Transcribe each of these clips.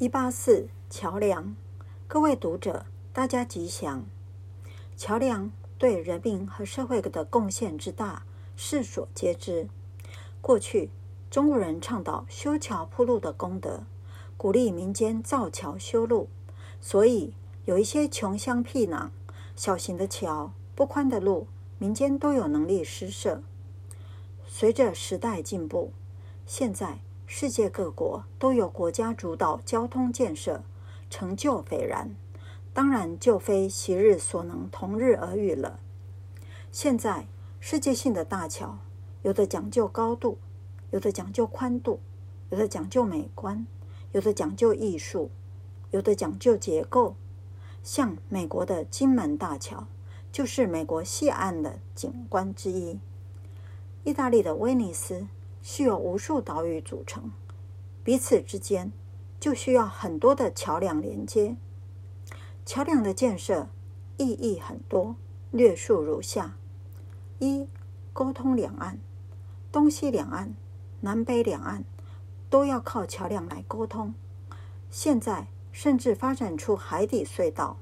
一八四桥梁，各位读者，大家吉祥。桥梁对人民和社会的贡献之大，世所皆知。过去中国人倡导修桥铺路的功德，鼓励民间造桥修路，所以有一些穷乡僻壤、小型的桥、不宽的路，民间都有能力施设。随着时代进步，现在。世界各国都有国家主导交通建设，成就斐然，当然就非昔日所能同日而语了。现在世界性的大桥，有的讲究高度，有的讲究宽度，有的讲究美观，有的讲究艺术，有的讲究结构。像美国的金门大桥，就是美国西岸的景观之一。意大利的威尼斯。是由无数岛屿组成，彼此之间就需要很多的桥梁连接。桥梁的建设意义很多，略述如下：一、沟通两岸，东西两岸、南北两岸都要靠桥梁来沟通。现在甚至发展出海底隧道，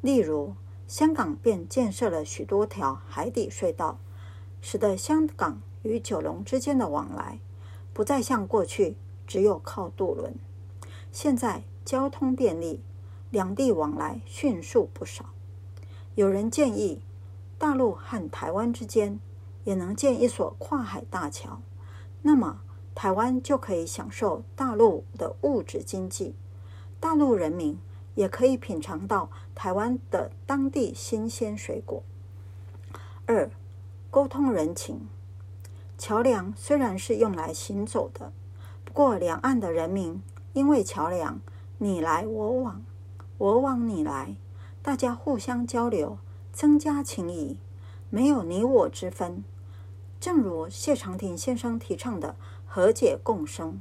例如香港便建设了许多条海底隧道，使得香港。与九龙之间的往来，不再像过去只有靠渡轮，现在交通便利，两地往来迅速不少。有人建议，大陆和台湾之间也能建一所跨海大桥，那么台湾就可以享受大陆的物质经济，大陆人民也可以品尝到台湾的当地新鲜水果。二，沟通人情。桥梁虽然是用来行走的，不过两岸的人民因为桥梁你来我往，我往你来，大家互相交流，增加情谊，没有你我之分。正如谢长廷先生提倡的和解共生，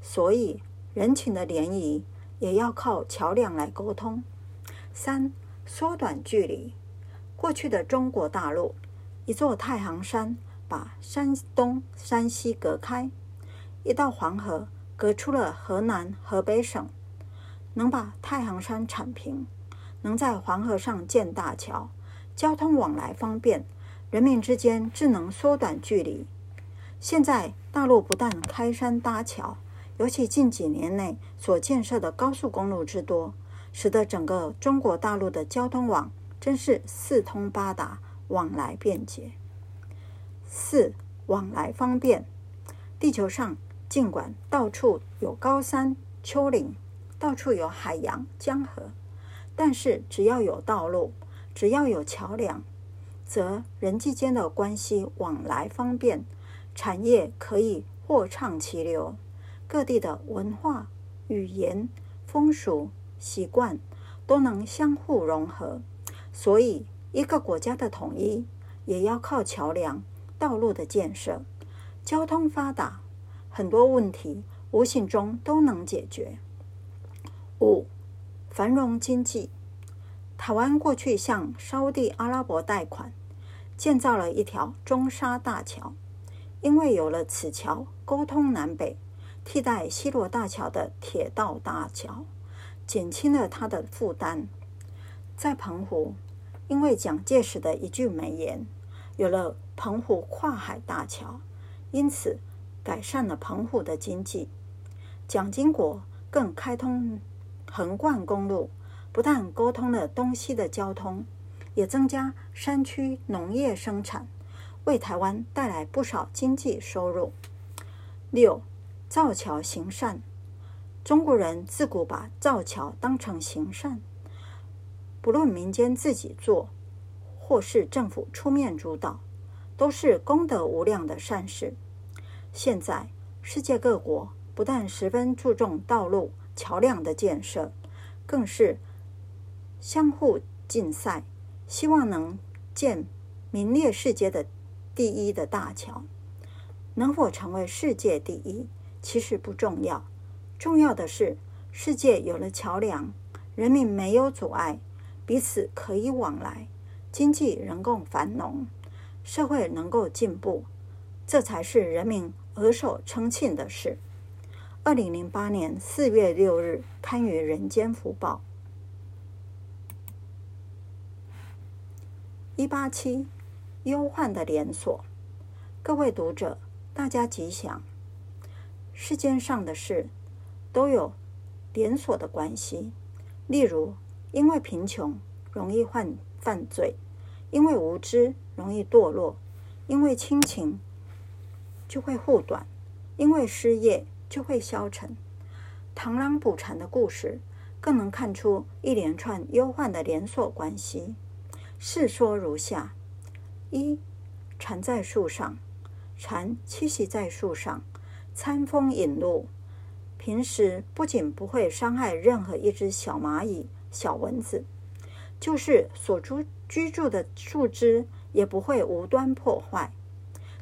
所以人情的联谊也要靠桥梁来沟通。三、缩短距离。过去的中国大陆，一座太行山。把山东、山西隔开，一道黄河隔出了河南、河北省，能把太行山铲平，能在黄河上建大桥，交通往来方便，人民之间智能缩短距离。现在大陆不但开山搭桥，尤其近几年内所建设的高速公路之多，使得整个中国大陆的交通网真是四通八达，往来便捷。四、往来方便。地球上尽管到处有高山丘陵，到处有海洋江河，但是只要有道路，只要有桥梁，则人际间的关系往来方便，产业可以货畅其流，各地的文化、语言、风俗习惯都能相互融合。所以，一个国家的统一也要靠桥梁。道路的建设，交通发达，很多问题无形中都能解决。五、繁荣经济。台湾过去向沙地阿拉伯贷款，建造了一条中沙大桥，因为有了此桥，沟通南北，替代西罗大桥的铁道大桥，减轻了它的负担。在澎湖，因为蒋介石的一句美言，有了。澎湖跨海大桥，因此改善了澎湖的经济。蒋经国更开通横贯公路，不但沟通了东西的交通，也增加山区农业生产，为台湾带来不少经济收入。六，造桥行善。中国人自古把造桥当成行善，不论民间自己做，或是政府出面主导。都是功德无量的善事。现在世界各国不但十分注重道路桥梁的建设，更是相互竞赛，希望能建名列世界的第一的大桥。能否成为世界第一，其实不重要，重要的是世界有了桥梁，人民没有阻碍，彼此可以往来，经济能够繁荣。社会能够进步，这才是人民额手称庆的事。二零零八年四月六日刊于《人间福报》。一八七，忧患的连锁。各位读者，大家吉祥。世间上的事都有连锁的关系。例如，因为贫穷容易犯犯罪，因为无知容易堕落，因为亲情就会护短，因为失业就会消沉。螳螂捕蝉的故事更能看出一连串忧患的连锁关系。事说如下：一，蝉在树上，蝉栖息在树上，餐风饮露。平时不仅不会伤害任何一只小蚂蚁、小蚊子，就是所住居住的树枝也不会无端破坏。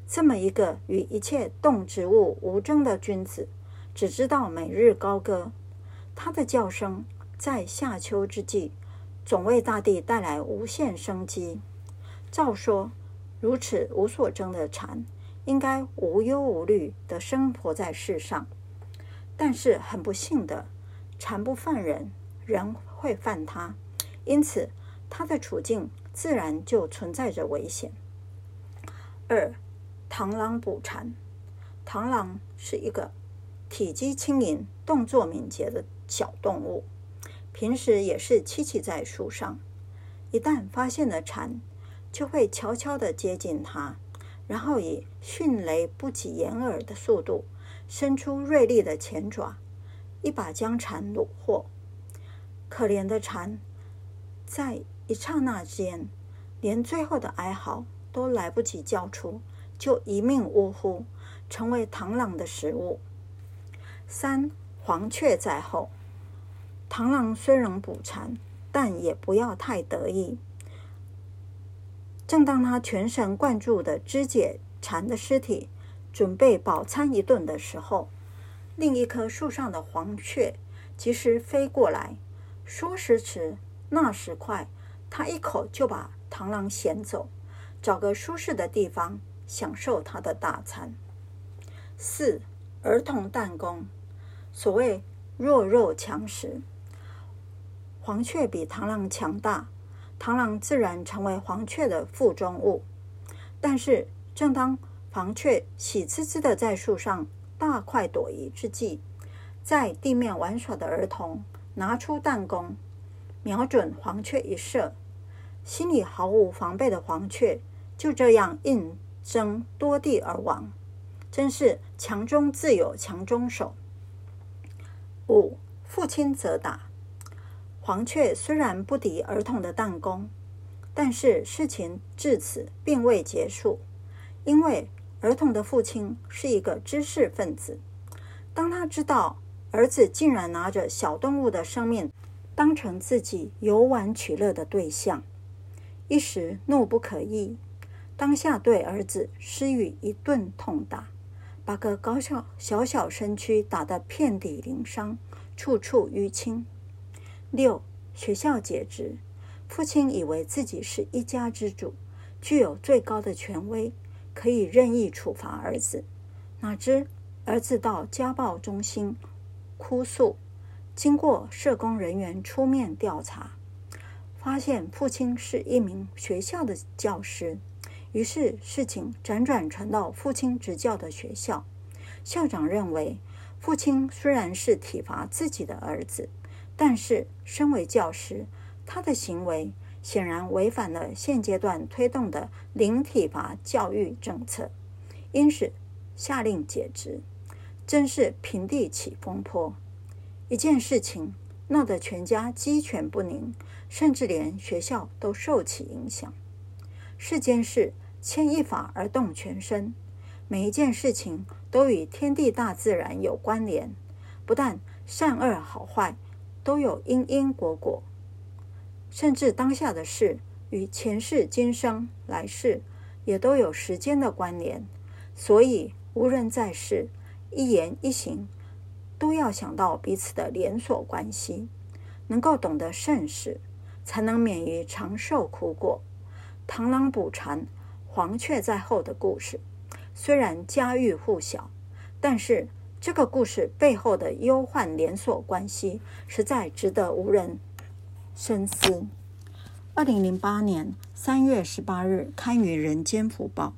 这么一个与一切动植物无争的君子，只知道每日高歌，他的叫声在夏秋之际。总为大地带来无限生机。照说，如此无所争的蝉，应该无忧无虑地生活在世上。但是很不幸的，蝉不犯人，人会犯它，因此它的处境自然就存在着危险。二，螳螂捕蝉。螳螂是一个体积轻盈、动作敏捷的小动物。平时也是栖息在树上，一旦发现了蝉，就会悄悄地接近它，然后以迅雷不及掩耳的速度，伸出锐利的前爪，一把将蝉虏获。可怜的蝉，在一刹那间，连最后的哀嚎都来不及叫出，就一命呜呼，成为螳螂的食物。三，黄雀在后。螳螂虽能捕蝉，但也不要太得意。正当他全神贯注地肢解蝉的尸体，准备饱餐一顿的时候，另一棵树上的黄雀及时飞过来。说时迟，那时快，他一口就把螳螂衔走，找个舒适的地方享受他的大餐。四，儿童弹弓，所谓弱肉强食。黄雀比螳螂强大，螳螂自然成为黄雀的腹中物。但是，正当黄雀喜滋滋的在树上大快朵颐之际，在地面玩耍的儿童拿出弹弓，瞄准黄雀一射，心里毫无防备的黄雀就这样应声堕地而亡。真是强中自有强中手。五，父亲责打。黄雀虽然不敌儿童的弹弓，但是事情至此并未结束，因为儿童的父亲是一个知识分子。当他知道儿子竟然拿着小动物的生命当成自己游玩取乐的对象，一时怒不可遏，当下对儿子施予一顿痛打，把个高小小小身躯打得遍体鳞伤，处处淤青。六，学校解职，父亲以为自己是一家之主，具有最高的权威，可以任意处罚儿子。哪知儿子到家暴中心哭诉，经过社工人员出面调查，发现父亲是一名学校的教师。于是事情辗转传到父亲执教的学校，校长认为，父亲虽然是体罚自己的儿子。但是，身为教师，他的行为显然违反了现阶段推动的零体罚教育政策，因此下令解职，真是平地起风波。一件事情闹得全家鸡犬不宁，甚至连学校都受其影响。世间事牵一发而动全身，每一件事情都与天地大自然有关联，不但善恶好坏。都有因因果果，甚至当下的事与前世今生来世也都有时间的关联。所以，无人在世，一言一行都要想到彼此的连锁关系，能够懂得慎始，才能免于长受苦果。螳螂捕蝉，黄雀在后的故事，虽然家喻户晓，但是这个故事背后的忧患连锁关系，实在值得无人深思。二零零八年三月十八日刊于《人间福报》。